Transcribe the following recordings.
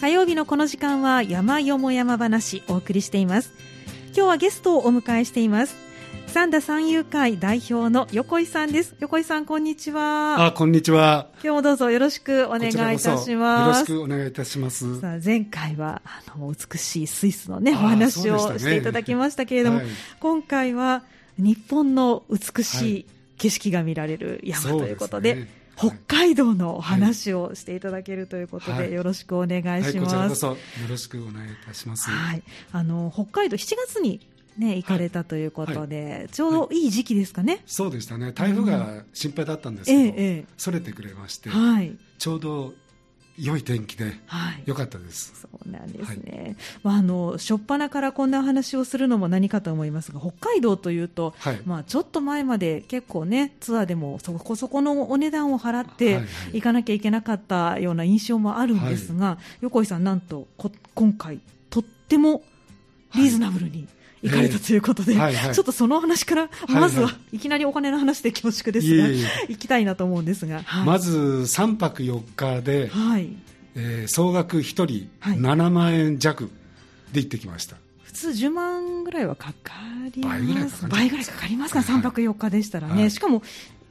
火曜日のこの時間は山よも山話お送りしています。今日はゲストをお迎えしています。三田三遊会代表の横井さんです。横井さんこんにちは。あこんにちは。今日もどうぞよろしくお願いいたします。よろしくお願いいたします。さあ前回はあの美しいスイスのねお話をしていただきましたけれども、ねはい、今回は日本の美しい景色が見られる山ということで、はい北海道のお話をしていただけるということで、よろしくお願いします。はい、こちらこそよろしくお願いいたします。はい、あの北海道7月にね、行かれたということで、はい。はい、ちょうどいい時期ですかね、そうでしたね、台風が心配だったんですけど、うんええ、それてくれまして、はい、ちょうど良い天気で、良かったです、そうなんですね、はい、まあ、あの初っ端からこんな話をするのも何かと思いますが、北海道というと、はい、まあ、ちょっと前まで結構ね、ツアーでもそこそこのお値段を払って行かなきゃいけなかったような印象もあるんですが、はい、横井さん、なんと今回、とってもリーズナブルに。行かれたということで、えーはいはい、ちょっとその話から、まずはいきなりお金の話で恐縮ですが、はいはい、行きたいなと思うんですが、はい、まず3泊4日で、はい。えー、総額1人7万円弱で行ってきました。普通10万ぐらいはかかります。倍ぐらいかかります倍ぐらいかかりますか、3泊4日でしたらね、しかも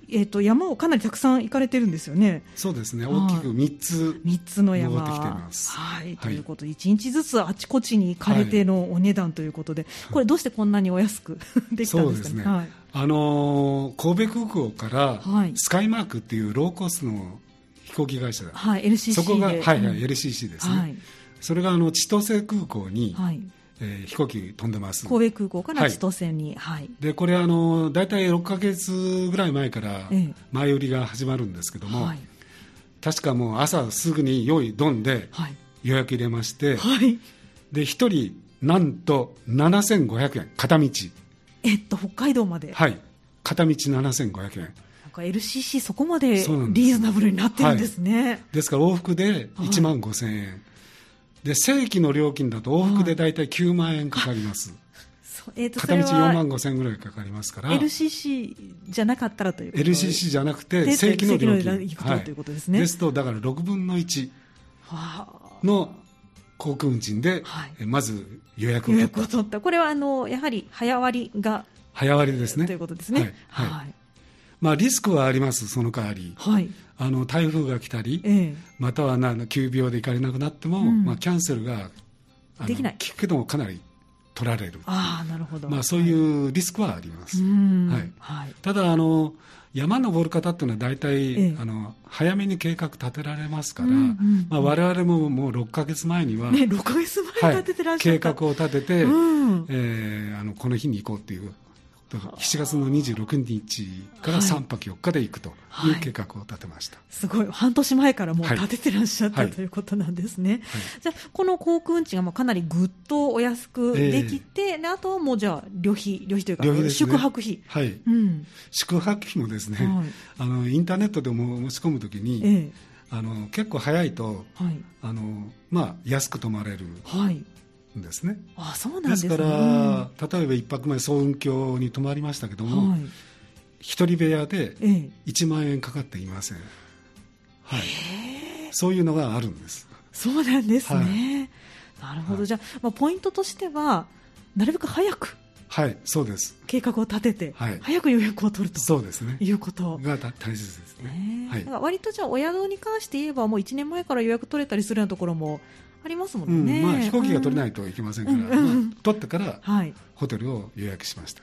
えーと、山をかなりたくさん行かれてるんですよね。そうですね、大きく3つ、3つの山。はい、ということで、1日ずつあちこちに行かれてのお値段ということで、はい、これ、どうしてこんなにお安く できたんですかね？ね。はい、あのー、神戸空港からスカイマークっていうローコスの飛行機会社、はい、LCC そこが、はいはい、LCC ですね。はい、それがあの千歳空港に、はいえー、飛行機飛んでます。神戸空港から千歳に、はい、はい、でこれあの大体6か月ぐらい前から前売りが始まるんですけども、はい、確かもう朝すぐに用意どんで予約入れまして、はい、で1人なんと7500円片道。えっと北海道まで。はい。片道7500円。LCC そこまでリーズナブルになってるんですね、はい、ですから往復で1万5000円、で正規の料金だと往復で大体9万円かかります、えー、と片道4万5千円ぐらいかかりますから。LCC じゃなかったらということ？LCC じゃなくて正規の料金。はい、ということですね。ですとだから6分の1の航空運賃で、はい、まず予約を取った。取った。これはあのやはり早割が早割ですね。ということですね。はい、はい。まあ、リスクはあります、その代わり、はい、あの台風が来たり、ええ、またはな急病で行かれなくなっても、うん、まあ、キャンセルができない。聞くけどもかなり取られる。あなるほど、まあ、そういうリスクはあります、はい。はい、ただあの山登る方っていうのは大体、ええ、あの早めに計画立てられますから、うんうん、まあ、我々ももう6か月前には、ね、6か月前に立ててらっしゃる、はい、計画を立てて、うん、えー、あのこの日に行こうっていう7月の26日から3泊4日で行くという計画を立てました、はい、すごい。半年前からもう立ててらっしゃった、はい、ということなんですね、はい、じゃあこの航空運賃がかなりぐっとお安くできて、えー、あとはもうじゃあ旅費旅費というか、ね、宿泊費。はい、うん、宿泊費もですね、あのインターネットでも申し込むときに、えーあの結構早いと、はい、あのまあ、安く泊まれる、はい、ですね。あそうなんです、ね、ですから例えば1泊前総運橋に泊まりましたけども、はい、一人部屋で1万円かかっていません、はい、そういうのがあるんです。そうなんですね、はい、なるほど、じゃあ、まあ、ポイントとしてはなるべく早く。はいそうです。計画を立てて、はい、早く予約を取ると。そうですね。いうこと。が大切ですね、はい、割とじゃあお宿に関して言えばもう1年前から予約取れたりするようなところもありますもんね、うん、まあ、飛行機が取れないといけませんから、うん。まあ、取ってからホテルを予約しました、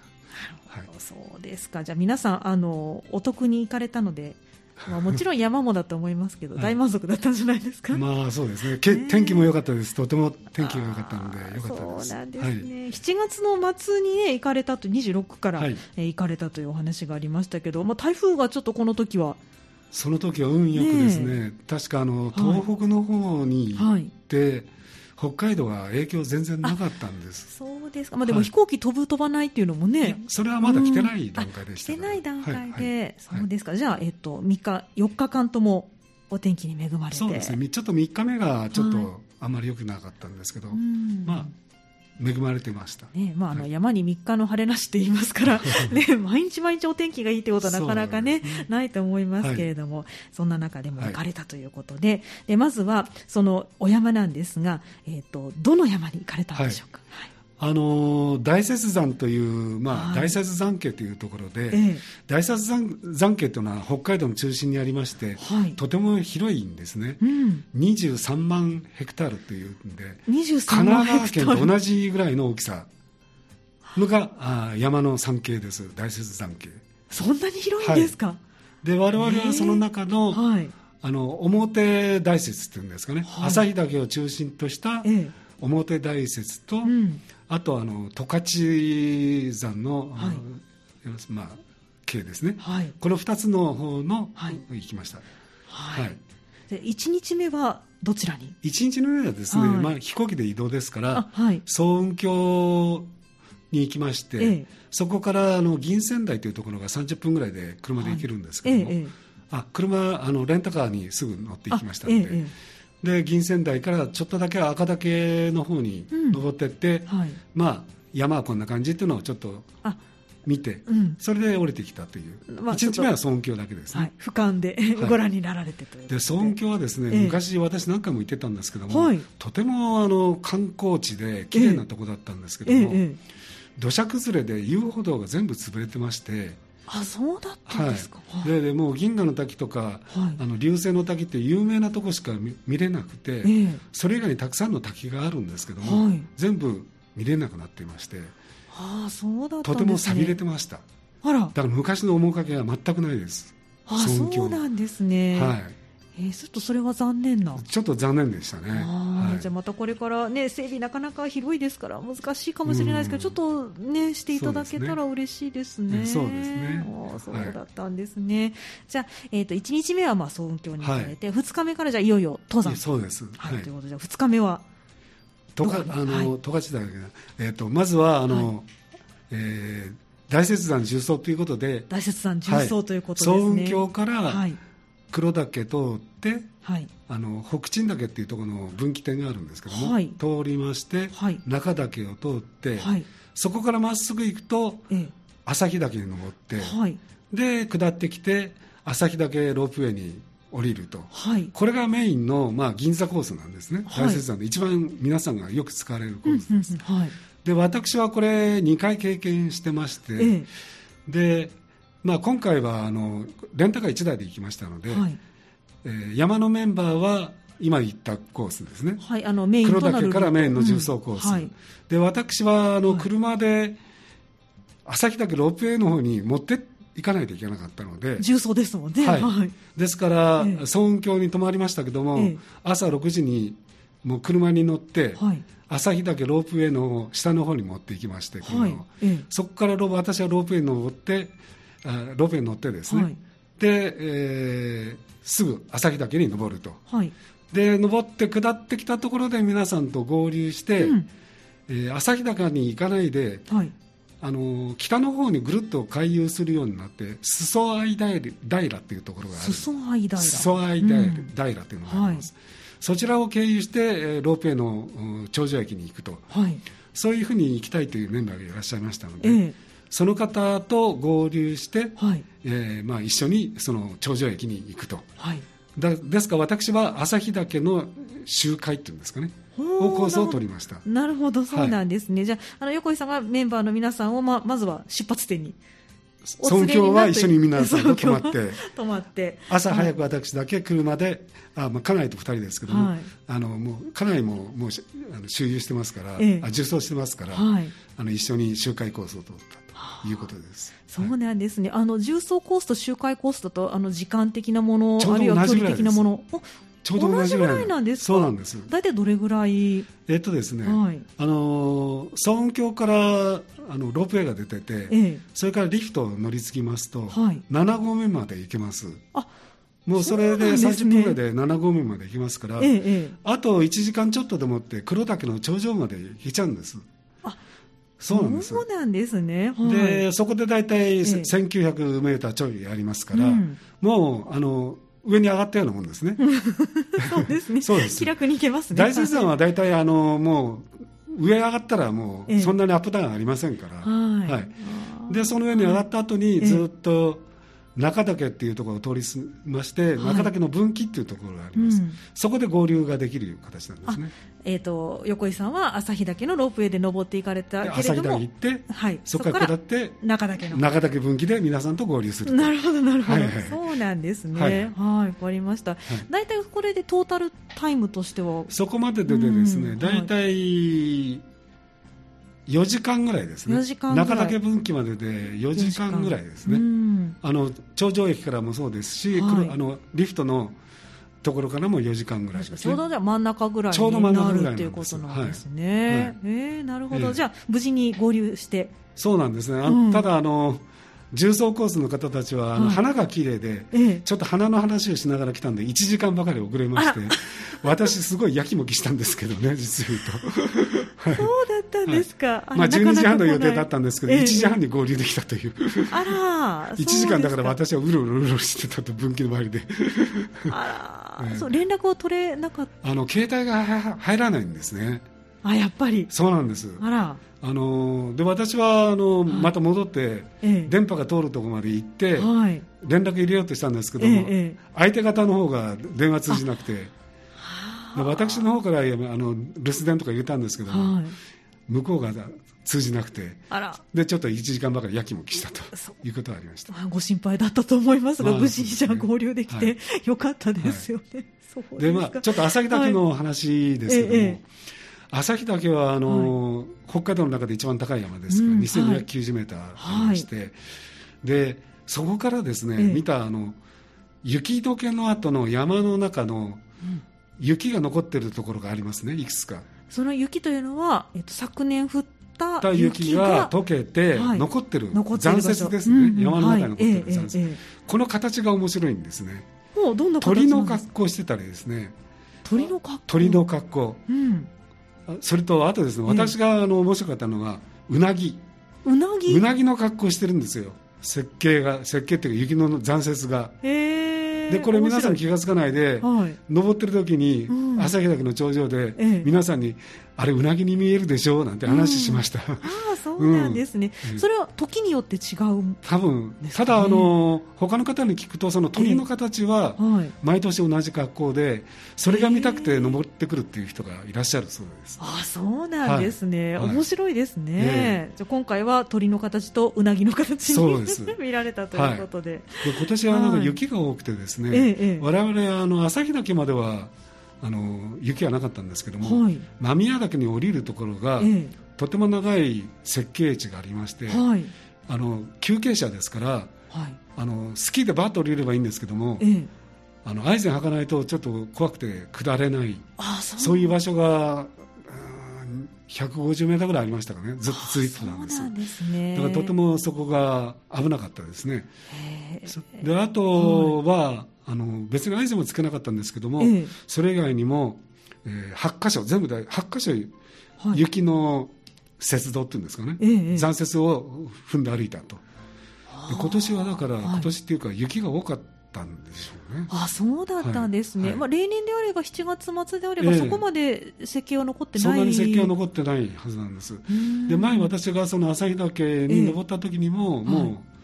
はい、そうですか。じゃあ皆さんあのお得に行かれたので まあ、もちろん山もだと思いますけど、大満足だったんじゃないですか？まあそうですね。け天気も良かったです。とても天気が良かったので良かったです。そうなんですね。はい、7月の末にね行かれたと26から、はい、え行かれたというお話がありましたけど、まあ台風がちょっとこの時はその時は運よくですね、ね確かあの東北の方に行って、はい、北海道は影響全然なかったんです。そうですか、まあ、でも飛行機飛ぶ、飛ばないっていうのもね、それはまだ来てない段階でした、来てない段階で、はい、そうですか、じゃあ、えっと、3日、4日間ともお天気に恵まれて。そうですね、ちょっと3日目がちょっとあんまり良くなかったんですけど、まあ、恵まれてました、ねまあ、あの山に3日の晴れなしって言いますから、ね、毎日毎日お天気がいいということはなかなかね、ね。ないと思いますけれども、はい、そんな中でも行かれたということで。はい、でまずはそのお山なんですが、えーと、どの山に行かれたんでしょうか？はいあの大雪山という、まあ、大雪山系というところで、ええ、大雪山山系というのは北海道の中心にありまして、はい、とても広いんですね、うん、23万ヘクタールというんで、神奈川県と同じぐらいの大きさのがあ山の山系です、大雪山系。そんなに広いんですか、はい、で我々はその中の、はい、あの表大雪っていうんですかね、はい、旭岳を中心とした、ええ。表大雪と、うん、あとあの十勝山の、はい、まあ系ですね、はい、この2つの方の、はい、行きました。はい、で1日目はどちらに ?1 日目はですね、まあ、飛行機で移動ですから、はい、層雲峡に行きまして、ええ、そこからあの銀仙台というところが30分ぐらいで車で行けるんですけども、え、あ車あのレンタカーにすぐ乗って行きましたので。で銀仙台からちょっとだけ赤岳の方に登っていって、うんはい、まあ山はこんな感じっていうのをちょっと見て、うん、それで降りてきたという、まあ、1日目は尊京だけですね、はい、俯瞰で ご覧になられてというで。尊京はですね、えー、昔私何回も行ってたんですけども、はい、とてもあの観光地で綺麗なとこだったんですけども、えーえー、土砂崩れで遊歩道が全部潰れてましてあそうだったんですか、はい、ででもう銀河の滝とか、はい、あの流星の滝って有名なとこしか見れなくて、えー、それ以外にたくさんの滝があるんですけども、はい、全部見れなくなっていましてあそうだ、ね、とても寂れてました。あら。だから昔の面影は全くないです。あそうなんですね。はいえー、ちょっとそれは残念な。ちょっと残念でしたね、はい、じゃあまたこれからね整備なかなか広いですから難しいかもしれないですけど、ちょっとねしていただけたら嬉しいですね。そうですね。そうだったんですね、はい、じゃあ、えーと、1日目はまあ総教に行かれて、はい、2日目からじゃいよいよ登山。そうです、はい、ということで2日目は十勝あの十勝だけえーと、まずはあの、はい、えー大雪山重曹ということで大雪山重曹ということですね、総運峡から、はい黒岳通って、はい、あの北鎮岳っていうところの分岐点があるんですけども、はい、通りまして、はい、中岳を通って、そこからまっすぐ行くと、ええ、旭岳に登って、で下ってきて旭岳ロープウェイに降りると、これがメインの、まあ、銀座コースなんですね、大雪山で一番皆さんがよく使われるコースです。で私はこれ2回経験してまして、えでまあ、今回はあのレンタカー1台で行きましたので、はい、えー、山のメンバーは今言ったコースですね、はい、あのメイン黒岳からメインの重曹コース、うんはい、で私はあの車で旭岳ロープウェイの方に持って行かないといけなかったので重曹ですもんね、はい、ですから、ええ、総運峡に泊まりましたけども、え、朝6時にもう車に乗って、はい、旭岳ロープウェイの下の方に持って行きまして車を、そこから私はロープウェイに乗ってロペに乗ってですね、はい、で、えー、すぐ旭岳に登ると、はい、で登って下ってきたところで皆さんと合流して、うん、えー、旭岳に行かないで、はい、あの北の方にぐるっと回遊するようになって裾合平平っていうところがある。裾合平裾合平,、平っていうのがあります、そちらを経由して、えー、ロープウェイの頂上駅に行くと、そういうふうに行きたいというメンバーがいらっしゃいましたので、えーその方と合流して、はい、えー、まあ、一緒にその頂上駅に行くと、はい、だですから私は旭岳の集会っていうんですかね。をコースを取りました。なるほど。そうなんですね、はい、じゃああの横井さんがメンバーの皆さんをままずは出発点に尊教は一緒に皆さんと泊まって。泊まって。朝早く私だけ車で、あまあ、家内と2人ですけども、はい、あのもう家内ももうあの周遊してますから、ええ、あ重装してますから、はい、あの一緒に周回コースを取った。ということです。そうなんですね。あの重曹コースと周回コースだとあの時間的なものあるいは距離的なもの。ちょうど同じぐらいなんですそうなんです。大体どれぐらい？えっとですね、はい、あの総運峡からあのロープウェイが出てて、ええ、それからリフトを乗り継ぎますと、はい、7合目まで行けます。あもうそれで30分ぐらいで7合目まで行きますから、ええ、あと1時間ちょっとでもって黒岳の頂上まで行けちゃうんです。あそうなんですそうなんですね、はい、でそこで大体1900メーターちょいありますから、うん、もうあの上に上がったようなもんですね。そうですね。そうです。気楽に行けますね。大雪山は大体あのもう上上がったらもうそんなにアップダウンありませんから、はい、はい、でその上に上がった後にずっと、中岳っていうところを通りまして、中岳の分岐っていうところがあります、うん、そこで合流ができる形なんですね。えーと、横井さんは旭岳のロープウェイで登っていかれたけれども旭岳行って、はい、そこから下って中岳の中岳分岐で皆さんと合流するなるほどなるほど、はいはい、そうなんですね。はい。わ、かりました、大体これでトータルタイムとしては？そこまででですね、大体、4時間ぐらいですね。中岳分岐までで4時間ぐらいですね、あの頂上駅からもそうですし、はい、あのリフトのところからも4時間ぐらいです、ね、ちょうどじゃ真ん中ぐらいになるっていうことなんですね。はいはい、えー、なるほど、えー、じゃあ無事に合流して。そうなんですね、うん、ただあの重曹コースの方たちはあの、花が綺麗で、ええ、ちょっと花の話をしながら来たんで1時間ばかり遅れまして 私すごいやきもきしたんですけどね実言うと、はい、そうだったんですか、はい、まあ、12時半の予定だったんですけど、え、1時半に合流できたという。あら 1時間だから私はうろうろうろしてたと分岐の周りで。あら、そう連絡を取れなかった。あの携帯が入らないんですね。あやっぱり。そうなんです。あら。あので私はあの、また戻って、電波が通るところまで行って、はい、連絡入れようとしたんですけども、相手方の方が電話通じなくてで私の方からあの留守電とか入れたんですけども、はい、向こうが通じなくてでちょっと1時間ばかりやきもきしたということがありました。ご心配だったと思いますが、まあ、無事にじゃ合流できて、はい、よかったですよね。でまあ、ちょっと朝日岳の話ですけども、ええ旭岳はあの、はい、北海道の中で一番高い山ですから、うん、2290メーターありまして、はい、でそこからですね、ええ、見たあの雪解けの後の山の中の雪が残っているところがありますねいくつか。その雪というのは、えっと、昨年降った雪が溶けて残ってる、はい、残雪ですね、うんうん、山の中に残ってる。残雪、はいえ、この形が面白いんですね。鳥の格好してたりですね。鳥の格好？鳥の格好、うん、それとあとですね、私があの面白かったのはうなぎ。うなぎ？うなぎの格好してるんですよ。設計が設計っていうか雪の残雪がでこれ皆さん気が付かないで、はい、登ってる時に、旭岳の頂上で、皆さんにあれうなぎに見えるでしょ？なんて話しました、うん、ああそうなんですね、うん、それは時によって違う多分、ね、ただあの他の方に聞くとその鳥の形は毎年同じ格好でそれが見たくて登ってくるっていう人がいらっしゃるそうです。あそうなんですね、はい、面白いですね、じゃ今回は鳥の形とうなぎの形に 見られたということで。はい、で今年はなんか雪が多くてですね、ええ、我々あの旭岳まではあの雪はなかったんですけども、はい、間宮岳に降りるところが、ええ、とても長い設計地がありまして、はい、あの休憩車ですから、はい、あのスキーでバッと降りればいいんですけども、え、あのアイゼン履かないとちょっと怖くて下れない。そういう場所が150メートルぐらいありましたかね。ずっと続いてたんです。ですね、だからとてもそこが危なかったですね。であとは、あの別に合図もつけなかったんですけども、えー、それ以外にも、えー、8箇所全部で8箇所、雪の雪道っていうんですかね、えー、残雪を踏んで歩いたと。で今年はだから、今年っていうか雪が多かったんでしょうね。あそうだったんですね、はい、まあ、例年であれば7月末であれば、そこまで石器は残ってない。そんなに石器は残ってないはずなんです。で前私がその旭岳に登った時にも、もう、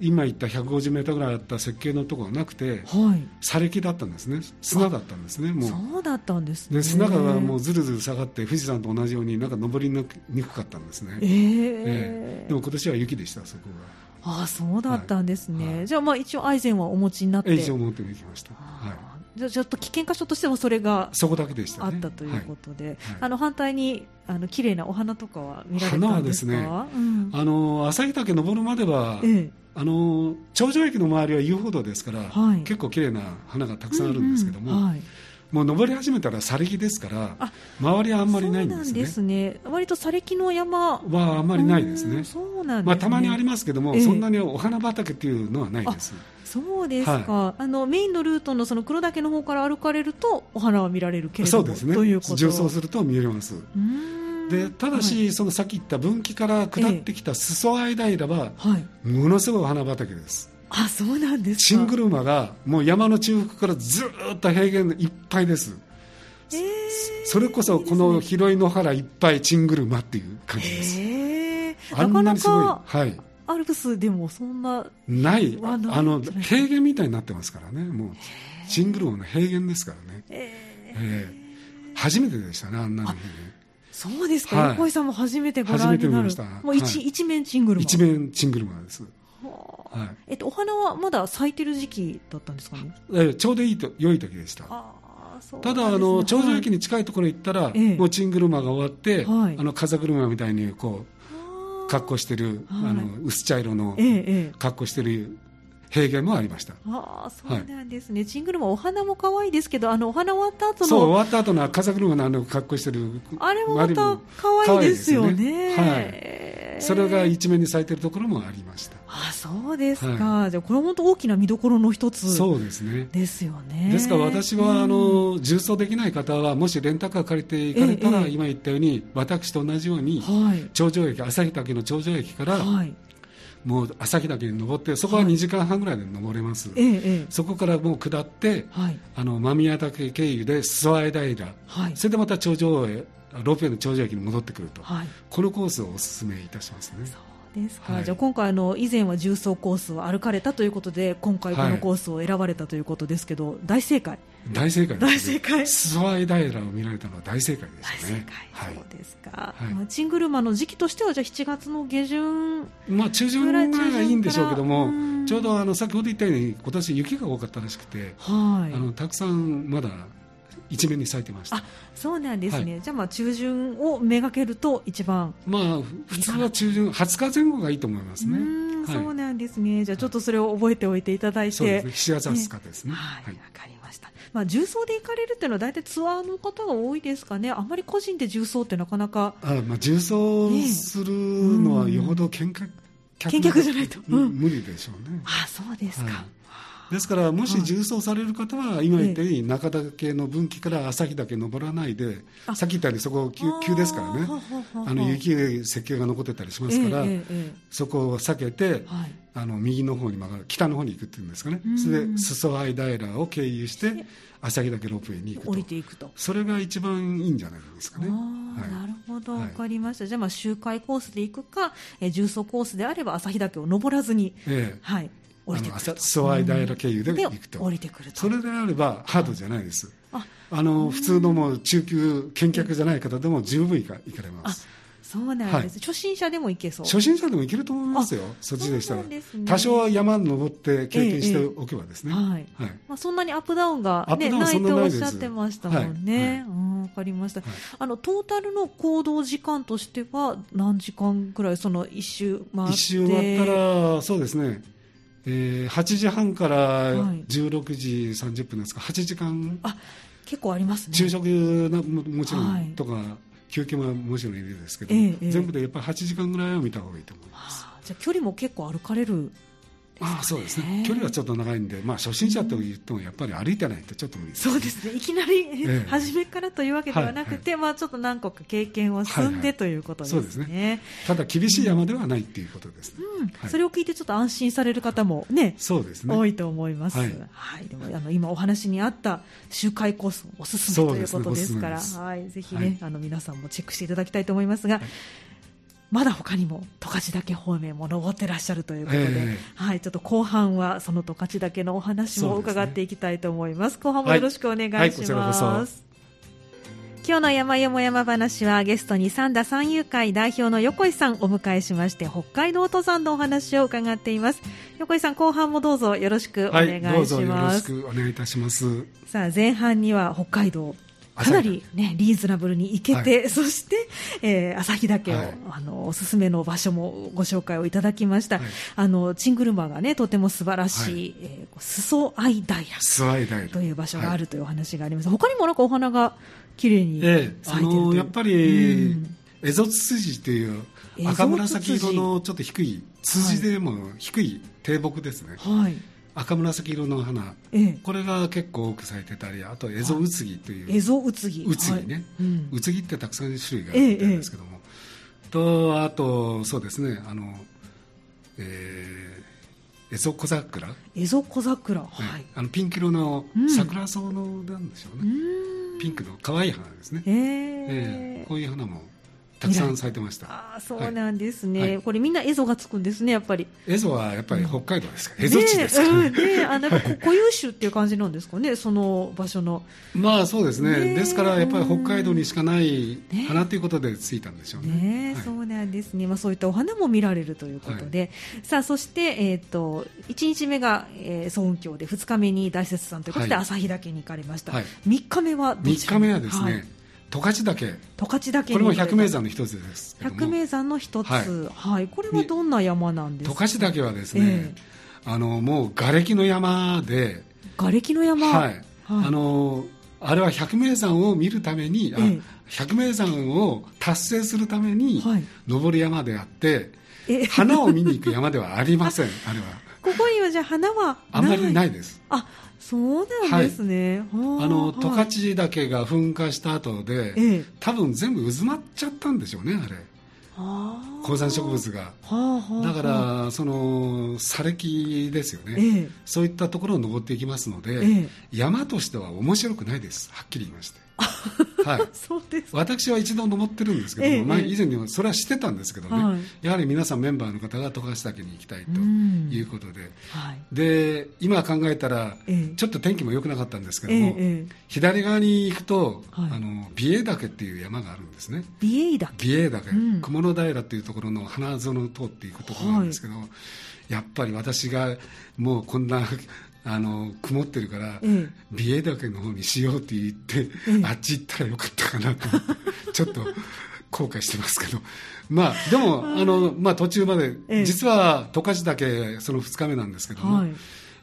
今言った150メートルぐらいあった設計のところがなくて、はい、砂礫だったんですね。砂だったんですねもう。そうだったんですね。で砂がもうずるずる下がって富士山と同じようになんか登りにくかったんですね、えー、えー、でも今年は雪でしたそこがああそうだったんですね、はい、じゃあまあ一応アイゼンはお持ちになって。一応持ってきました、はい。じゃちょっと危険箇所としてもそれがそこだけでした、あったということで、はい。はい、あの反対にあの綺麗なお花とかは見られたんですか？花はですね、うん、あの旭岳登るまでは、ええ、あの頂上駅の周りは遊歩道ですから、はい、結構綺麗な花がたくさんあるんですけども、うんうん。はい、もう登り始めたらされ木ですから周りはあんまりないんですね。ですね。割とされ木の山。はあんまりないですね。そうなん、ね、まあ、たまにありますけども、ええ、そんなにお花畑っていうのはないですそうですか、はい、あのメインのルートのその黒岳の方から歩かれるとお花は見られるけれどもそうですね。ということ。重走すると見えます。うん。でただし、はい、そのさっき言った分岐から下ってきた裾間平は、ものすごい花畑です。あそうなんです新車がもう山の中腹からずっと平原いっぱいです。えー、それこそこの広い野原いっぱいチングルマっていう感じです、えー、あんなにすごい。はい。アルプスでもそんなない。あの平原みたいになってますからね。もうチングルマの平原ですからね。えー、えー、初めてでしたねあんなにそうですか、はい、横井さんも初めてご覧になる。もう一、はい、一面チングルマ。一面チングルマですはい、えっと、お花はまだ咲いてる時期だったんですかね、えー、ちょうどいいと良い時でした。ただ、あの頂上駅に近いところに行ったら、もうチン車が終わって、はい、あの風車みたいにこう格好してる、あの薄茶色の格好してる平原もありました。ああ、そうなんですね。はい、チングルマお花も可愛いですけど、あのお花終わった後の。そう、終わった後の風車のあの格好してる。あれもまた可愛いですよね。はい。それが一面に咲いてるところもありました。あ、そうですか。はい、じゃ、これ本当大きな見どころの一つ。そうですね。ですよね。ですから、私は、あの、重装できない方は、もしレンタカー借りて行かれたら、ええ、今言ったように、私と同じように。はい、頂上駅、旭岳の頂上駅から。はいもう旭岳に登ってそこは2時間半ぐらいで登れます、はい、そこからもう下って、はい、あの間宮岳経由で諏訪江平、はい、それでまた頂上へロープウェイの頂上駅に戻ってくると、このコースをお勧めいたしますね。ですか、はい、じゃあ今回あの以前は重走コースを歩かれたということで今回このコースを選ばれたということですけど、はい、大正解。大正解大正解。諏訪井平を見られたのは大正解ですね。大正解、そうですか、はい、チングルマの時期としてはじゃあ7月の下旬まあ中旬ぐらいがいいんでしょうけどもちょうどあの先ほど言ったように今年雪が多かったらしくて、はい、あのたくさんまだ一面に咲いてました。そうなんですね、はい、じゃあまあ中旬をめがけると一番。まあ普通は中旬20日前後がいいと思いますね。そうなんですね。じゃあちょっとそれを覚えておいていただいて、そうですね、7月20日ですね。はいわ、かりました。まあ、重曹で行かれるっていうのは大体ツアーの方が多いですかね、あまり個人で重曹ってなかなか。あまあ、重曹するのはよほど見客、見客じゃないと、うん、無理でしょうね。あそうですか、はいですからもし重走される方は今言ったように中岳の分岐から旭岳登らないでさっき言ったようにそこ急急ですからね。あの雪雪形が残ってたりしますから、そこを避けて、あの右の方に曲がる北の方に行くっていうんですかね。それで裾合平を経由して旭岳ロープウェイに行くと。降りていくと。それが一番いいんじゃないですかね。なるほど、分かりました、じゃあまあ周回コースで行くか、えー、重走コースであれば旭岳を登らずに、ええ。はい、降りてくる諏訪平経由で行くと。降りてくると。それであればハードじゃないです、ああの普通のもう中級見客じゃない方でも十分行か行かれます。そうなんです、はい、初心者でも行けそう。初心者でも行けると思いますよ。そっちでしたら、ね、多少は山登って経験しておけばですね、ええ、はい、はい、まあ、そんなにアップダウンが、ね、ないとおっしゃってましたもんね、はい。はい、分かりました、あのトータルの行動時間としては何時間ぐらいその一周回って？一周回ったらそうですねえー、8時半から16時30分ですか、はい、8時間。あ結構ありますね。昼食ももちろんとか、はい、休憩ももちろんいるんですけど、えー、全部でやっぱり8時間ぐらいは見た方がいいと思います、じゃあ距離も結構歩かれるあそうですね。距離はちょっと長いんで、まあ、初心者といってもやっぱり歩いてないとちょっと無理です、ね、そうですね。いきなり、ええ、初めからというわけではなくて、はいはい、まあ、ちょっと何個か経験を積んで、ということですね。そうですね。ただ厳しい山ではないっていうことですね、うん。はい、それを聞いてちょっと安心される方もねそうですね。多いと思います、はい、はい、でもあの今お話にあった周回コースおすすめということですから、ね、はい、ぜひね、あの皆さんもチェックしていただきたいと思いますが、まだ他にも十勝岳方面も登ってらっしゃるということで、えー、はい、ちょっと後半はその十勝岳のお話も伺っていきたいと思います。すね、後半もよろしくお願いします。はい。はい、今日の山よも山話はゲストに三田三遊会代表の横井さんをお迎えしまして北海道登山のお話を伺っています。横井さん後半もどうぞよろしくお願いします、はい、どうぞよろしくお願いいたします。さあ前半には北海道かなり、ね、リーズナブルに行けて、はい、そして、えー、旭岳を、はい、あのおすすめの場所もご紹介をいただきました、はい、あのチングルマが、ね、とても素晴らしい、はい、えー、裾愛平。という場所があるというお話があります、はい、他にもなんかお花が綺麗に咲いてるえー、あのやっぱり、エゾツツジという赤紫色のちょっと低い、ツジでも低い低木ですね。はい赤紫色の花、ええ、これが結構多く咲いてたりあとエゾウツギという。エゾウツギ。ウツギね、はい。うん、ウツギってたくさん種類があるんですけども、え、とあとそうですね。あの、えー、エゾコザクラ。エゾコザクラ、はい、あのピンク色の桜草のなんでしょうね、うん。ピンクの可愛い花ですね、えー、えー、こういう花もたくさん咲いてました。あそうなんですね、はい、これみんな蝦夷がつくんですねやっぱり。蝦夷はやっぱり北海道ですから、蝦夷地ですからね、ねあなんか固有種っていう感じなんですかねその場所の。まあそうですね、ね、ですからやっぱり北海道にしかない花ということでついたんでしょうね。ね、はい、そうなんですね、まあ、そういったお花も見られるということで、はい、さあそして、えーと、1日目が、えー、総雲峡で2日目に大雪山ということで、旭岳に行かれました、はい、3日目は3日目はですね、十勝岳。十勝岳これも百名山の一つです百名山の一つ、はい、はい、これはどんな山なんですか？十勝岳はですね、えー、あのもう瓦礫の山で。瓦礫の山。はい、はい、あのあれは百名山を見るために、えー、百名山を達成するために登る山であって、えー、花を見に行く山ではありませんあれはここにはじゃあ花はあんまりない。です。あそうなんですね、はい、あの十勝岳が噴火した後で、ええ、多分全部渦まっちゃったんでしょうねあれ。高山植物が、だからその砂礫ですよね、ええ、そういったところを登っていきますので、え、山としては面白くないです。はっきり言いましてはい、そうです私は一度登ってるんですけども、ええ、まあ、以前にもそれは知ってたんですけどね、はい、やはり皆さんメンバーの方が十勝岳に行きたいということで、はい、で今考えたら、え、ちょっと天気も良くなかったんですけども、左側に行くと、はい、あの美瑛岳っていう山があるんですね。美瑛岳。美瑛岳、うん、雲の平っていうところの花園を通っていくところなんですけど、やっぱり私がもうこんなあの曇ってるから、美瑛岳の方にしようって言って、あっち行ったらよかったかなと。ちょっと後悔してますけど、まあ、でも、あのまあ、途中まで、実は十勝岳その2日目なんですけども、はい、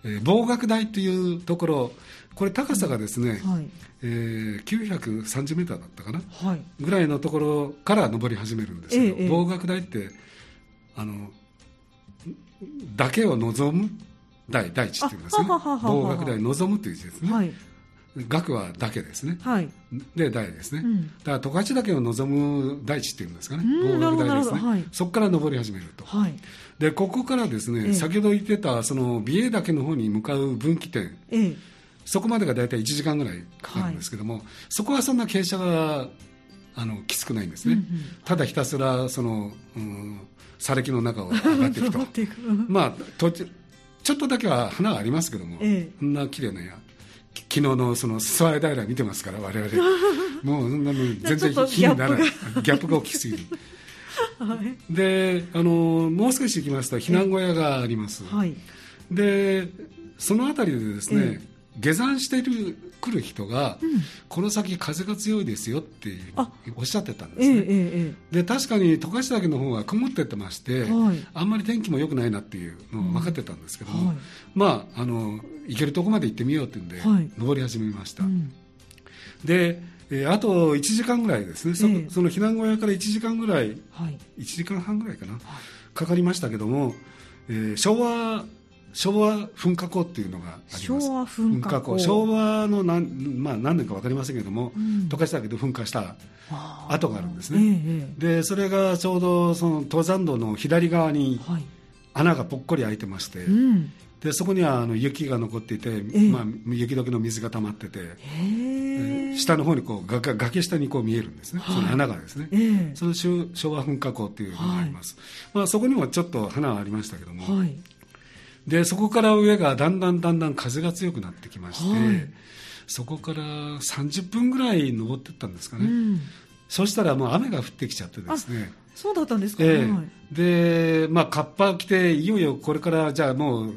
えー、望岳台というところこれ高さがですね、はい、えー、930メーターだったかな、はい、ぐらいのところから登り始めるんですけど、ええ、望岳台ってあのだけを望む大大地っていうんですね望岳大望むという字ですね、はい、学はだけですね、はい、で大ですね、うん、だから十勝岳を望む大地っていうんですかね。望岳大ですね、はい、そこから登り始めると、はい、でここからですね、ええ、先ほど言ってたその美瑛岳の方に向かう分岐点、ええ、そこまでが大体1時間ぐらいかかるんですけども、そこはそんな傾斜があのきつくないんですね、うんうん、ただひたすらその、うん、砂礫の中を上がっていくと。まあ途中ちょっとだけは花がありますけども、ええ、こんな綺麗なや昨日のその諏訪平見てますから我々。もうそんなの全然火にならない。ギャップが大きすぎる。はい、であのもう少し行きますと避難小屋があります、はい、でその辺りでですね、下山している来る人が、うん、この先風が強いですよっておっしゃってたんですね、えええ、で確かに十勝岳の方は曇っててまして、はい、あんまり天気も良くないなっていうの分かってたんですけども、うんはい、まああの行けるとこまで行ってみようっていうんで、はい、登り始めました、うん、でえー、あと1時間ぐらいですね、そその避難小屋から1時間ぐらい、はい、1時間半ぐらいかな、かかりましたけども、えー、昭和昭和噴火口っていうのがあります。昭和噴火口。昭和の何,、まあ、何年か分かりませんけども、うん、十勝岳で噴火した跡があるんですね、ええ、でそれがちょうどその登山道の左側に穴がぽっこり開いてまして、はいでそこにはあの雪が残っていて、えまあ、雪解けの水が溜まってて、下の方にこうが崖下にこう見えるんですね、はい、その穴がですね、その昭和噴火口っていうのがあります、はい、まあ、そこにもちょっと花はありましたけども、はいでそこから上がだんだんだんだん風が強くなってきまして、はい、そこから30分ぐらい登っていったんですかね、うん、そしたらもう雨が降ってきちゃってですね。そうだったんですか、えー、でまあカッパ着ていよいよこれからじゃあもう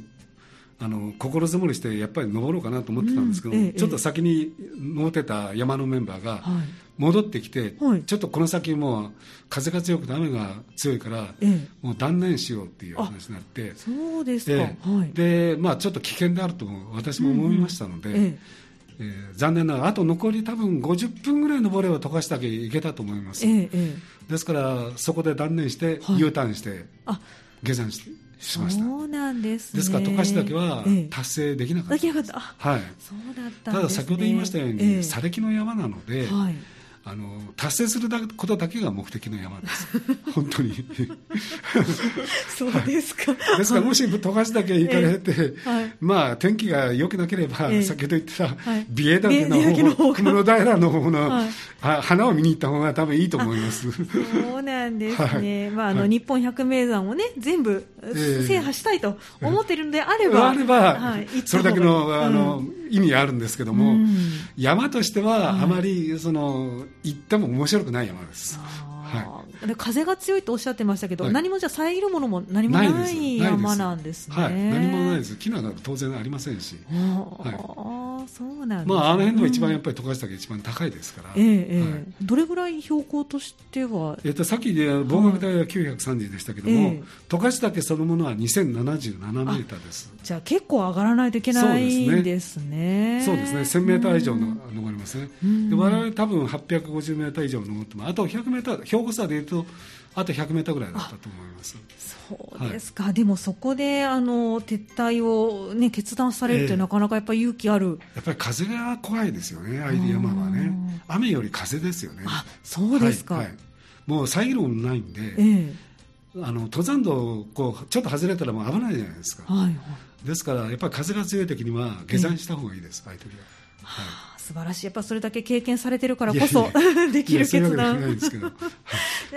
あの心づもりしてやっぱり登ろうかなと思ってたんですけど、うんええ、ちょっと先に登ってた山のメンバーが戻ってきて、はい、ちょっとこの先もう風が強くて雨が強いから、え、もう断念しようっていう話になってそうですか、はい、でまあ、ちょっと危険であると私も思いましたので、うんうん。えー、残念ながらあと残り多分50分ぐらい登れば溶かしだけ行けたと思います、ええ、ですからそこで断念して U ターンして、下山してしました。そうなんです、ね、ですから十勝岳は達成できなかった、ええ、はい、そうだった、ね、ただ先ほど言いましたように、え、砂礫の山なので、はい、あの達成することだけが目的の山です。本当に。そうですか。ですからもし十勝岳行かれて、えーはい、まあ天気が良くなければ、えー、先ほど言ってた、はい、美瑛岳の方雲の平の方の、はい、花を見に行った方が多分いいと思います。そうなんですね、まああの日本百名山をね全部制覇したいと思っているのであれば、あれば、それだけのあの、うん。意味あるんですけども、うん、山としてはあまりその行っても面白くない山です。はい、で風が強いとおっしゃってましたけど、はい、何もじゃ遮るものも何もない山なんですね。はい、何もないです。木なんか当然ありませんし。はい、そうなん、ね、まああの辺では一番やっぱり十勝岳一番高いですから。えー、えーはい、どれぐらい標高としては？えっ、とさっきで防学台は930でしたけども、えー、十勝岳そのものは2077メーターです。じゃあ結構上がらないといけないんですね。そうですね。1000メーター以上の登りますね。で我々多分850メーター以上登ってもあと100メーター標高差でいうとあと100メーターぐらいだったと思います。そうですか、はい、でもそこであの撤退を、ね、決断されるって、なかなかやっぱり勇気ある。やっぱり風が怖いですよね、アイリ山はね、雨より風ですよね。あそうですか、はいはい、もう遮るものないんで、えー、あの登山道こうちょっと外れたらもう危ないじゃないですか、はいはい、ですからやっぱり風が強い時には下山した方がいいです、えー、相手は。はい。素晴らしい、やっぱそれだけ経験されてるからこそ できる決断、いや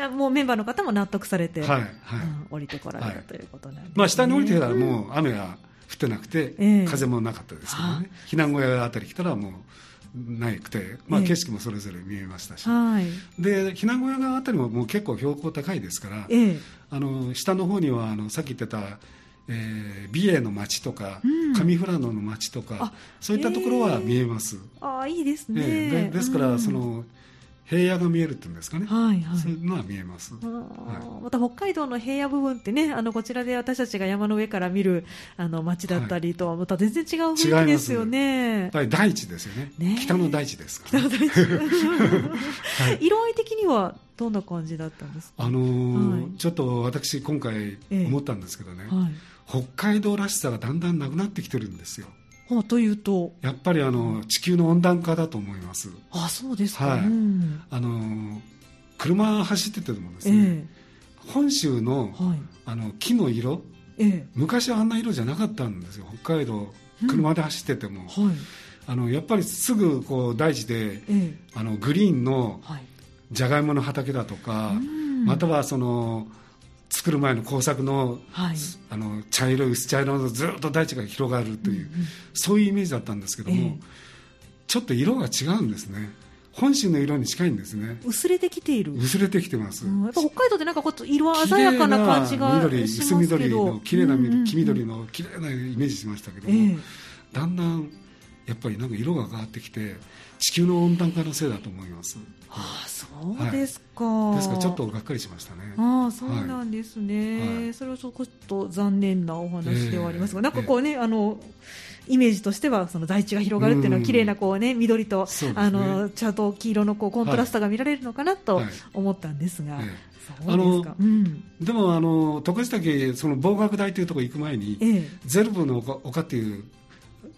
もうメンバーの方も納得されて、はいはい。うん、降りてこられたということなんです、ね、まあ、下に降りてからもう雨が降ってなくて、えー、風もなかったですけどね、避難小屋あたり来たらもう。なくて、まあ、景色もそれぞれ見えましたし、えー、で避難小屋があたりももう結構標高高いですから、えー、あの下の方にはあのさっき言ってたえー、美瑛の町とか、うん、上富良野の町とかそういったところは見えます、えー、あいいですね、えー、でですから、うん、その平野が見えるっていうんですかね、はいはい、そういうのは見えます、はい、また北海道の平野部分ってねあのこちらで私たちが山の上から見るあの町だったりとはまた全然違う雰囲気ですよね、やっぱり大地ですよね、ね、北の大地ですから、ね、北の大地、はい、色合い的にはどんな感じだったんですか、あのーはい、ちょっと私今回思ったんですけどね、ええはい。北海道らしさがだんだんなくなってきてるんですよ。はあ、というと？やっぱりあの地球の温暖化だと思います。あそうですか、はい、うん、あの車走っててもですね、えー、本州のはい、あの木の色、えー、昔はあんな色じゃなかったんですよ。北海道車で走ってても、うんはい、あのやっぱりすぐこう大地で、えー、あのグリーンのじゃがいもの畑だとか、またはその作る前の工作のはい、あの茶色い薄茶色のずっと大地が広がるという、うんうん、そういうイメージだったんですけども、えー、ちょっと色が違うんですね。本州の色に近いんですね。薄れてきている。薄れてきてます、うん、やっぱ北海道ってなんかこう色鮮やかな感じが緑薄緑の綺麗な、黄緑の綺麗なイメージしましたけども、えー、だんだんやっぱりなんか色が変わってきて地球の温暖化のせいだと思います。ああそうですか、はい、ですからちょっとがっかりしましたね。ああそうなんですね、はい、それはちょっと残念なお話ではありますが、えー、なんかこうね、えー、あのイメージとしてはその大地が広がるっていうのは綺麗なこうね緑と、ね、あの茶と黄色のこうコントラストが見られるのかなと思ったんですが。はいあの、うん、でもあの十勝岳その防学台というところ行く前に、ええ、ゼルブの丘っていう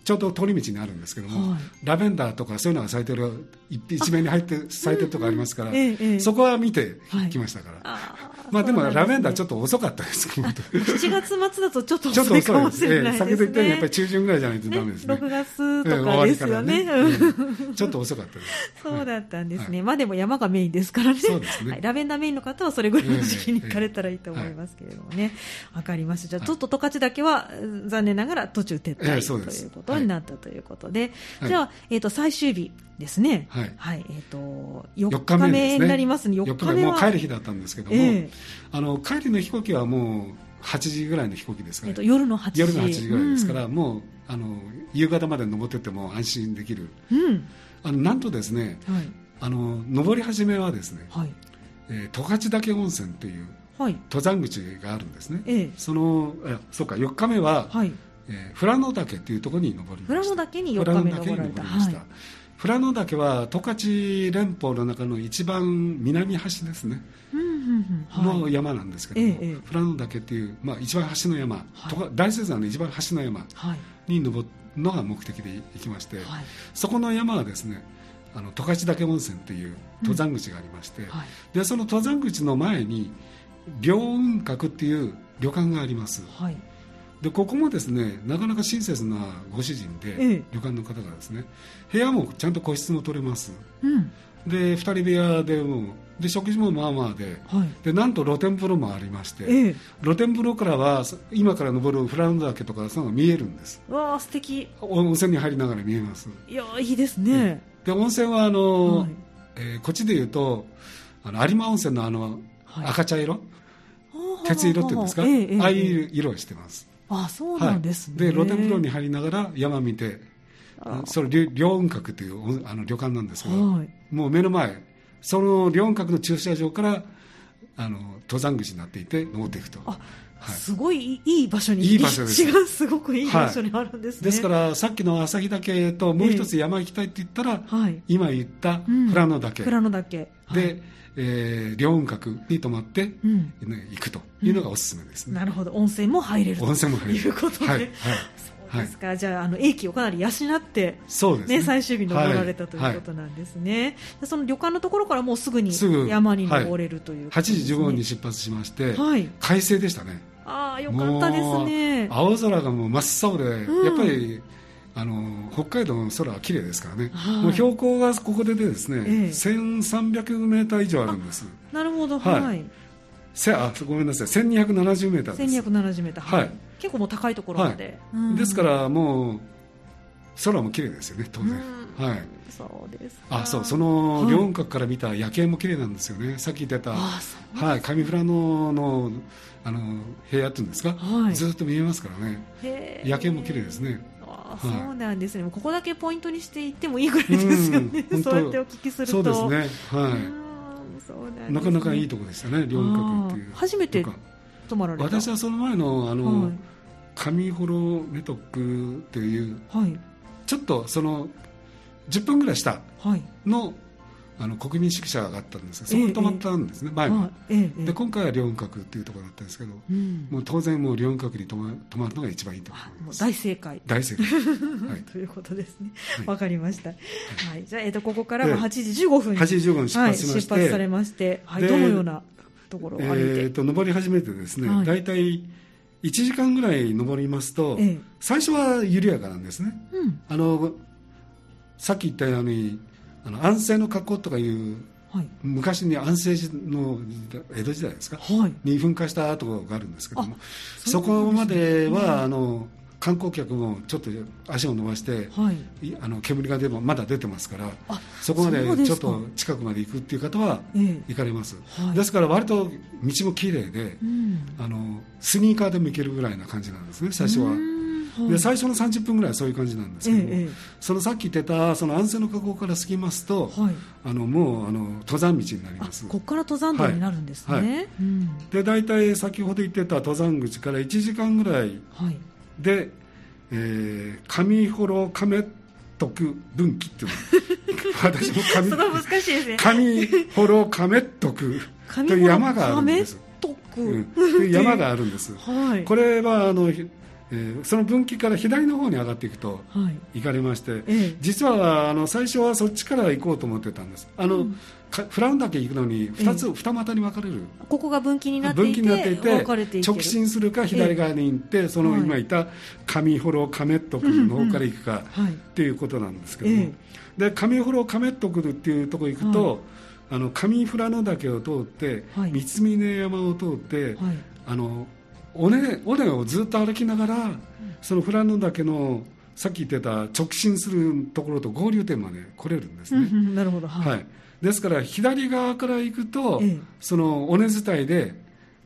ちょうど通り道にあるんですけども、はい、ラベンダーとかそういうのが咲いてる一面に入って咲いてるとこありますから、ええ、そこは見てきましたから、はい、まあでも、ね、ラベンダーちょっと遅かったです7 月末だとちょっと遅いかもしれないですね。先ほど言ったようにやっぱり中旬ぐらいじゃないとダメですね。ね6月とかですよね。ね、ちょっと遅かったです。そうだったんですね、はい、まあでも山がメインですからね。そうですね、ラベンダーメインの方はそれぐらいの時期に行かれたらいいと思いますけれどもねわ、かりましたじゃあちょっと十勝だけは残念ながら途中撤退、ということになったということで、はい、じゃあ、えーと、最終日ですね、はい、はい、えーと、4日目になりますね、4日目もう帰る日だったんですけども、えー、あの帰りの飛行機はもう8時ぐらいの飛行機ですから、えーと、夜の8時。夜の8時ぐらいですから、うん、もうあの夕方まで登ってっても安心できる、うん、あのなんとですね、はい、あの登り始めはですね、はい。えー、十勝岳温泉というはい、登山口があるんですね、ええ、そのそうか4日目は、はい、えー、富良野岳っていうところに登りました。富良野岳に4日目登られた。富良野岳は十勝連邦の中の一番南端ですね、の山なんですけども、富良野岳っていう、まあ、一番端の山、はい、大雪山の一番端の山に登るのが目的で行きまして、はい、そこの山はですねあの十勝岳温泉という登山口がありまして、うん。はい、でその登山口の前に凌雲閣っていう旅館があります、はい、でここもですねなかなか親切なご主人で、ええ、旅館の方がですね部屋もちゃんと個室も取れます、うん、で2人部屋でもで食事もまあまあではい、でなんと露天風呂もありまして、ええ、露天風呂からは今から登るフランダ岳とかそういうのが見えるんです。わあ素敵。温泉に入りながら見えます。いやいいですね。で温泉はあの、はい、えー、こっちでいうとあの有馬温泉のあの、はい、赤茶色、鉄色っていうんですか、ええ、ああいう色をしてますあそうなんですね、で露天風呂に入りながら山見てそれ両雲閣というあの旅館なんですけど、はい、もう目の前その両雲閣の駐車場からあの登山口になっていて登っていくと。はい、すごいいい場所にいい場所です。がすごくいい場所にあるんです、ね。はい、ですからさっきの朝日岳ともう一つ山行きたいって言ったら、えー、今言った富良野岳、富良野岳。で、はい、えー、両雲閣に泊まって、うん、行くというのがおすすめですね、うん、なるほど。温泉も入れる温泉も入れる。ということで、はい。はい。ですか、はい、じゃああの英気をかなり養ってそうですね、ね最終日登られたということなんですね、はい、その旅館のところからもうすぐに山に登れるという、ね、8時15分に出発しまして、はい、快晴でしたね。ああよかったですね。青空がもう真っ青で、うん、やっぱりあの北海道の空は綺麗ですからね、はい、もう標高がここでですね、ええ、1300メーター以上あるんです。なるほど。はい、はい、せあごめんなさい。1270メーターです。1270メーター。はい。結構もう高いところまで、はい、ですからもう空も綺麗ですよね当然、はい、そうですあそうその両雲閣から見た夜景も綺麗なんですよね、さっき言ってた、はい、上富良野のあの部屋っていうんですか、はい、ずっと見えますからね。夜景も綺麗ですねあそうなんですね、ここだけポイントにしていってもいいぐらいですよね、そうやってお聞きすると。そうですね。はい。なかなかいいところでしたね。両雲閣っていう。初めて泊まられた。私はその前のあの、はい。上幌メトックという、はい、ちょっとその10分ぐらい下のはい、あの国民宿舎があったんですがそこに泊まったんですね、え前は、ええ、で今回は両雲閣っていうところだったんですけど、うん、もう当然もう両雲閣に泊ま泊まるのが一番いいと。思います大正解。大正解、はい、ということですね。わ、かりました、はい、じゃあ、えーと、ここからは8時15分に8時15分出発しまして、出発されまして、はい、どのようなところを歩いて、えーと、登り始めてですね、大体1時間ぐらい登りますと、ええ、最初は緩やかなんですね、うん、あのさっき言ったようにあの安政の格好とかいう、はい、昔に安政の江戸時代ですか、はい、に噴火した跡があるんですけどもそ,、こまでは、あの観光客もちょっと足を伸ばして、はい、あの煙がでもまだ出てますからそこまでちょっと近くまで行くっていう方は行かれます、えはい、ですから割と道も綺麗で、うん、あのスニーカーでも行けるぐらいな感じなんですね最初は。で最初の30分ぐらいはそういう感じなんですけども、ええ、そのさっき言ってたその安全の河口から過ぎますと、はい、あのもうあの登山道になります。ここから登山道になるんですね、はい。はい、うん、で大体先ほど言ってた登山口から1時間ぐらいで、はい、えー、上幌亀徳分岐っていうの。私も上難しいですね。上幌亀徳という山があるんです。うん、山があるんです、はい、これはあのえー、その分岐から左の方に上がっていくと行かれまして、実はあの最初はそっちから行こうと思ってたんです。あの、うん、フラウン岳行くのに2つ、え、二股に分かれる。ここが分岐になっていてていて直進するか左側に行って、その今言った上幌亀徳の方から行くか、っていうことなんですけども、で上幌亀徳っていうところ行くと、はい、あの上富良野岳を通って、はい、三峯山を通って、はい、あの尾根尾根をずっと歩きながら、その富良野岳のさっき言ってた直進するところと合流点まで来れるんですね。なるほど、はい、はい、ですから左側から行くと、ええ、その尾根伝いで、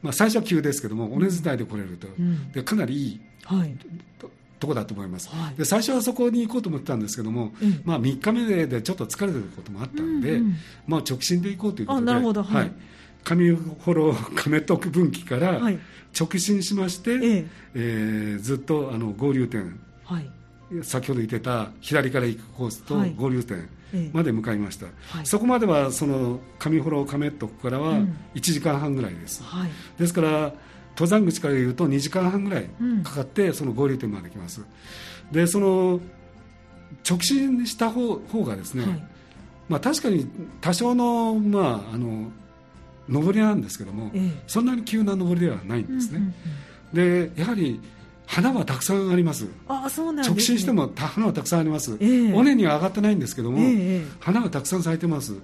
まあ、最初は急ですけども尾根伝いで来れると、うん、でかなりいい、はい。と、とこだと思います、はい、で最初はそこに行こうと思ってたんですけども、まあ、3日目でちょっと疲れてることもあったんで、うんうん、まあ、直進で行こうということで。なるほど。はい上幌亀徳分岐から直進しまして、はい、え。えー、ずっとあの合流点、はい、先ほど言ってた左から行くコースと合流点まで向かいました、はい、そこまではその上幌亀徳からは1時間半ぐらいです、はい、ですから登山口からいうと2時間半ぐらいかかってその合流点まで来ます、でその直進した方方がですね、はい、まあ、確かに多少の,、まあ、あの上りなんですけども、ええ、そんなに急な上りではないんですね、うんうんうん、でやはり花はたくさんあります。あそうなん、ね、直進しても花はたくさんあります、えー、尾根には上がってないんですけども、えー、花がたくさん咲いてます、は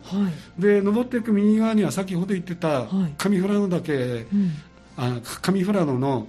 い、で登っていく右側には先ほど言ってた上富良野岳、はいうん、あ上富良野の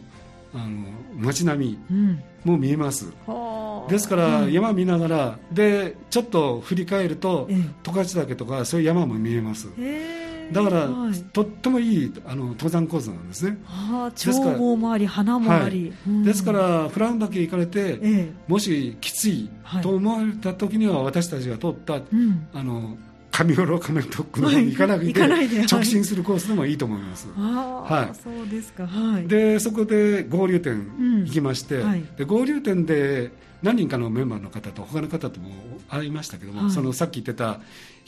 あの街並みも見えます、うん、ですから山見ながらでちょっと振り返ると十勝岳とかそういう山も見えます、え。ーだから、はい、とってもいいあの登山コースなんですね。はあ、眺望もあり花もあり、はい、ですからフランだけ行かれて、ええ、もしきついと思われた時には私たちが通った、あの上五郎仮面特区の方に行かなくて、直進するコースでもいいと思います。はい、そうですか。はい。でそこで合流点行きまして、うんはい、で合流点で何人かのメンバーの方と他の方とも会いましたけども、はい、そのさっき言ってた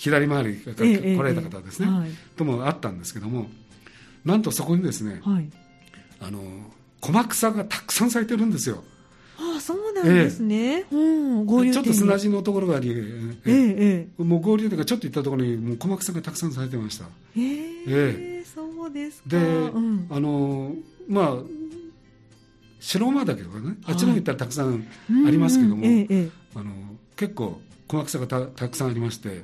左回りが来られた方ですね、えええ、ともあったんですけどもなんとそこにですね、はい、あの小草がたくさん咲いてるんですよ。ああそうなんですね、うん、合流ちょっと砂地のところがあり、ええもう合流点がちょっと行ったところにもう小草がたくさん咲いてました。ええそうですで、うん、あのまあ白馬岳とかね、あっちの方行ったらたくさんありますけども、あの結構小草がたたくさんありまして。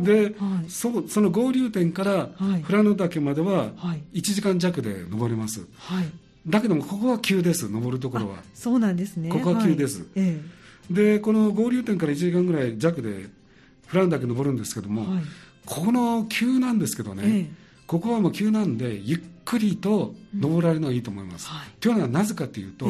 で、はい、そその合流点から富良野岳までは1時間弱で登れます、はい、だけどもここは急です登るところは。そうなんですね。ここは急です、はい。ええ、でこの合流点から1時間ぐらい弱で富良野岳登るんですけども、はい、ここの急なんですけどね、え、ここはもう急なんでゆっくりと登られるのがいいと思います、うん、というのはなぜかというと、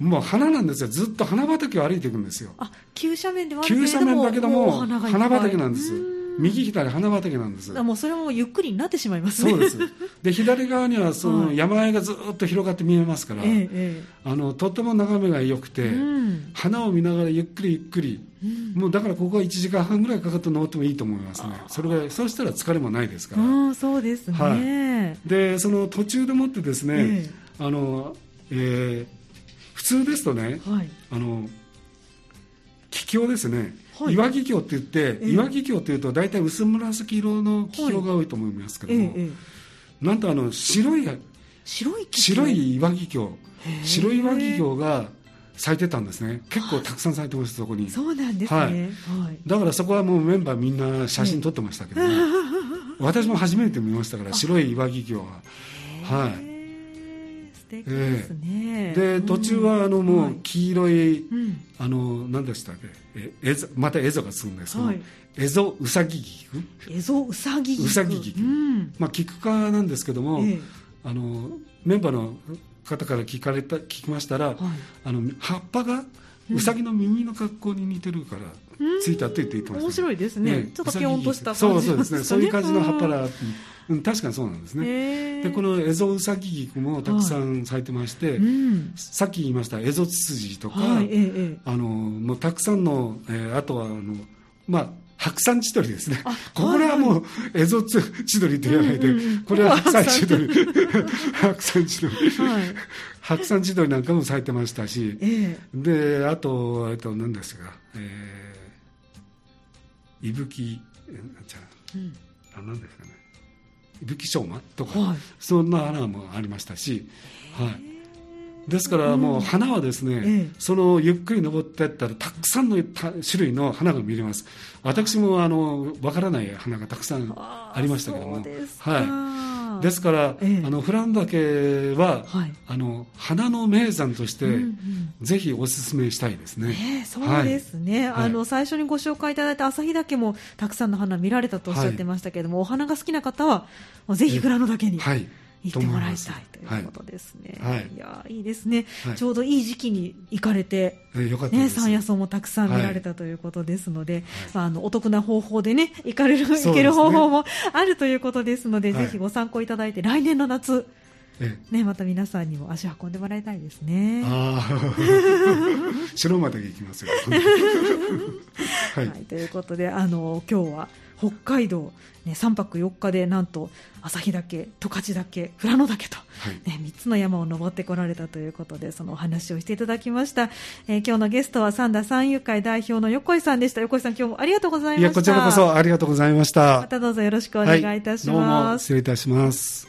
もう花なんですよ。ずっと花畑を歩いていくんですよ。あ急斜面ではある急斜面だけども花畑なんです。右左花畑なんです。もうそれもゆっくりになってしまいますね。そうです。で左側にはその山あいがずっと広がって見えますから、はい、あのとっても眺めが良くて、うん、花を見ながらゆっくりゆっくり、うん、もうだからここは1時間半ぐらいかかって登ってもいいと思いますね。それがそうしたら疲れもないですから。そうですね、はい、でその途中でもってですね、えー、あのえー普通ですとね、はい、あの気境ですね、はい、岩木峡って言って、えー、岩木峡っていうと大体薄紫色の気境が多いと思いますけども、はいえー、なんとあの白い白い白い岩木峡白い岩木峡が咲いてたんですね。結構たくさん咲いてましたそこに。そうなんですね、はい、だからそこはもうメンバーみんな写真撮ってましたけどね、私も初めて見ましたから白い岩木峡ははい敵ですね、えー、で途中はあのもう黄色い、うん、あの何でしたっけ？ええまたエゾがつくんですけど、はい、エゾウサギ菊エゾウサギ菊ウサギ菊、うん、まあ菊科なんですけども、えー、あのメンバーの方から聞かれた聞きましたら、はい、あの葉っぱがうさぎの耳の格好に似てるから、ついたって言って言ってました、面白いですね、ね、ちょっとピョンとした感じ、そうそうですね。そういう感じの葉っぱだうん、確かにそうなんですね。でこのエゾウサギ菊もたくさん咲いてまして、はい。うん、さっき言いましたエゾツツジとか、はい、えあのもうたくさんの、えー、あとはあのまあ白山千鳥ですね。これはもう、エゾ千鳥って言わないで、これは白山千鳥。白山千鳥。白山千鳥。なんかも咲いてましたし、で、あと、えっと、何ですか、えー、いぶき、じゃあ、何ですかね。武器商馬とか、はい、そんな花もありましたし、はい、ですからもう花はですね、うん、そのゆっくり登っていったらたくさんの種類の花が見れます。私もあの分からない花がたくさんありましたけども。はいですから、ええ、あのフランダ家は、はい、あの花の名山として、うんうん、ぜひお勧めしたいですね。ねそうですね、はい、あの最初にご紹介いただいた旭岳もたくさんの花見られたとおっしゃってましたけれども、はい、お花が好きな方はぜひ富良野岳に。はい行ってもらいたいということですね。はい、い。やいいですね、はい、ちょうどいい時期に行かれて、ね、山野草もたくさん見られたということですので、はい、まあ、あのお得な方法でね 行かれる、ね、行ける方法もあるということですので、ぜひご参考いただいて来年の夏ね、また皆さんにも足運んでもらいたいですね。白 まで行きますよ。はい、はい、ということであの今日は北海道、ね、3泊4日でなんと旭岳、十勝岳、富良野岳と、ね3つの山を登ってこられたということでそのお話をしていただきました、えー、今日のゲストは三田三遊会代表の横井さんでした。横井さん今日もありがとうございました。いやこちらこそありがとうございました。またどうぞよろしくお願いいたします、はい、どうも失礼いたします